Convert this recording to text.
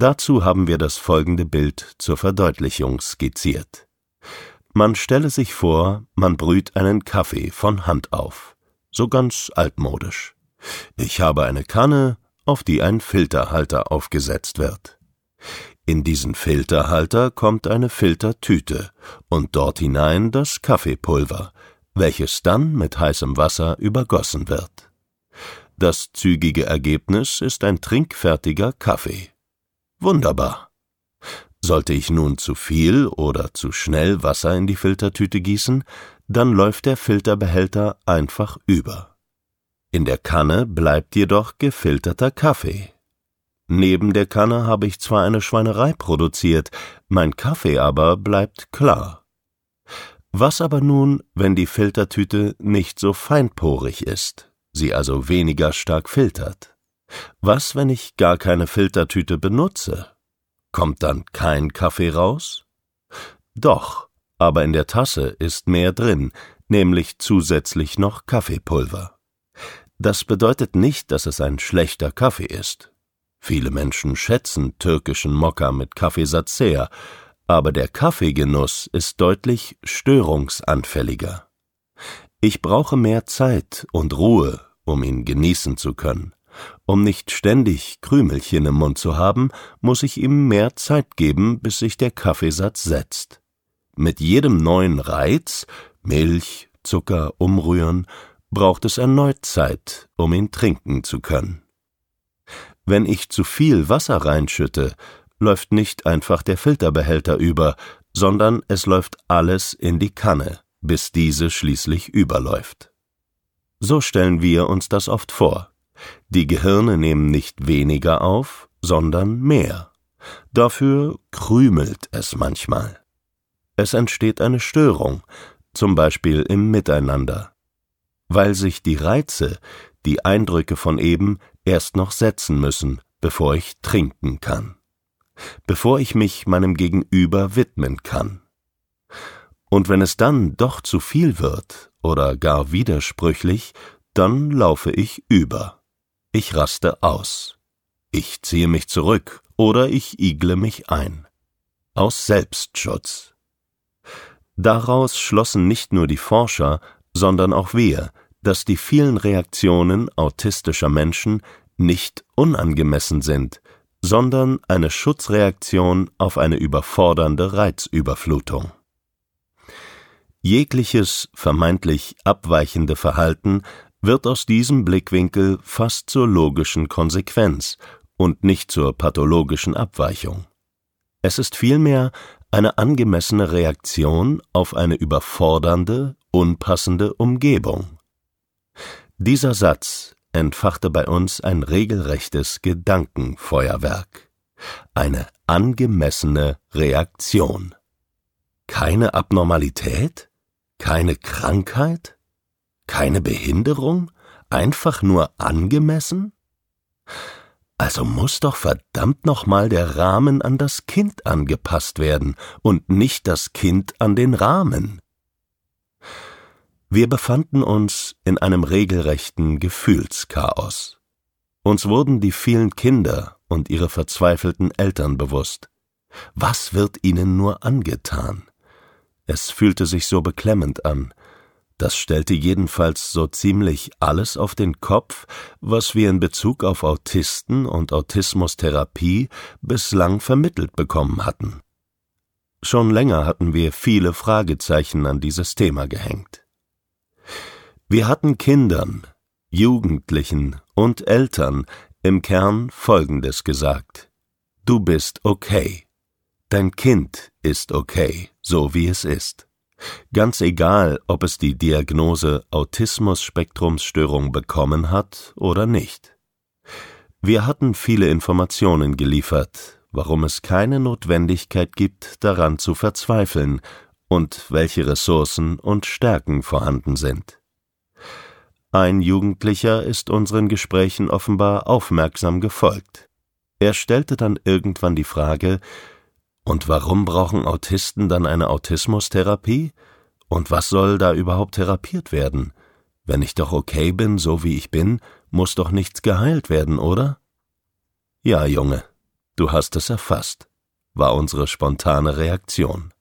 Dazu haben wir das folgende Bild zur Verdeutlichung skizziert. Man stelle sich vor, man brüht einen Kaffee von Hand auf, so ganz altmodisch. Ich habe eine Kanne, auf die ein Filterhalter aufgesetzt wird. In diesen Filterhalter kommt eine Filtertüte und dort hinein das Kaffeepulver, welches dann mit heißem Wasser übergossen wird. Das zügige Ergebnis ist ein trinkfertiger Kaffee. Wunderbar. Sollte ich nun zu viel oder zu schnell Wasser in die Filtertüte gießen, dann läuft der Filterbehälter einfach über. In der Kanne bleibt jedoch gefilterter Kaffee. Neben der Kanne habe ich zwar eine Schweinerei produziert, mein Kaffee aber bleibt klar. Was aber nun, wenn die Filtertüte nicht so feinporig ist, sie also weniger stark filtert? Was, wenn ich gar keine Filtertüte benutze? Kommt dann kein Kaffee raus? Doch, aber in der Tasse ist mehr drin, nämlich zusätzlich noch Kaffeepulver. Das bedeutet nicht, dass es ein schlechter Kaffee ist. Viele Menschen schätzen türkischen Mokka mit Kaffeesatz sehr, aber der Kaffeegenuss ist deutlich störungsanfälliger. Ich brauche mehr Zeit und Ruhe, um ihn genießen zu können. Um nicht ständig Krümelchen im Mund zu haben, muss ich ihm mehr Zeit geben, bis sich der Kaffeesatz setzt. Mit jedem neuen Reiz, Milch, Zucker umrühren, braucht es erneut Zeit, um ihn trinken zu können. Wenn ich zu viel Wasser reinschütte, läuft nicht einfach der Filterbehälter über, sondern es läuft alles in die Kanne, bis diese schließlich überläuft. So stellen wir uns das oft vor. Die Gehirne nehmen nicht weniger auf, sondern mehr. Dafür krümelt es manchmal. Es entsteht eine Störung, zum Beispiel im Miteinander, weil sich die Reize, die Eindrücke von eben, erst noch setzen müssen, bevor ich trinken kann, bevor ich mich meinem Gegenüber widmen kann. Und wenn es dann doch zu viel wird oder gar widersprüchlich, dann laufe ich über. Ich raste aus. Ich ziehe mich zurück oder ich igle mich ein. Aus Selbstschutz. Daraus schlossen nicht nur die Forscher, sondern auch wir, dass die vielen Reaktionen autistischer Menschen nicht unangemessen sind, sondern eine Schutzreaktion auf eine überfordernde Reizüberflutung. Jegliches vermeintlich abweichende Verhalten wird aus diesem Blickwinkel fast zur logischen Konsequenz und nicht zur pathologischen Abweichung. Es ist vielmehr eine angemessene Reaktion auf eine überfordernde, unpassende Umgebung. Dieser Satz entfachte bei uns ein regelrechtes Gedankenfeuerwerk. Eine angemessene Reaktion. Keine Abnormalität? Keine Krankheit? Keine Behinderung? Einfach nur angemessen? Also muss doch verdammt nochmal der Rahmen an das Kind angepasst werden und nicht das Kind an den Rahmen. Wir befanden uns in einem regelrechten Gefühlschaos. Uns wurden die vielen Kinder und ihre verzweifelten Eltern bewusst. Was wird ihnen nur angetan? Es fühlte sich so beklemmend an, das stellte jedenfalls so ziemlich alles auf den Kopf, was wir in Bezug auf Autisten und Autismustherapie bislang vermittelt bekommen hatten. Schon länger hatten wir viele Fragezeichen an dieses Thema gehängt. Wir hatten Kindern, Jugendlichen und Eltern im Kern Folgendes gesagt. Du bist okay. Dein Kind ist okay, so wie es ist. Ganz egal, ob es die Diagnose Autismus-Spektrumsstörung bekommen hat oder nicht. Wir hatten viele Informationen geliefert, warum es keine Notwendigkeit gibt, daran zu verzweifeln und welche Ressourcen und Stärken vorhanden sind. Ein Jugendlicher ist unseren Gesprächen offenbar aufmerksam gefolgt. Er stellte dann irgendwann die Frage, und warum brauchen Autisten dann eine Autismustherapie? Und was soll da überhaupt therapiert werden? Wenn ich doch okay bin, so wie ich bin, muss doch nichts geheilt werden, oder? Ja, Junge, Du hast es erfasst, war unsere spontane Reaktion.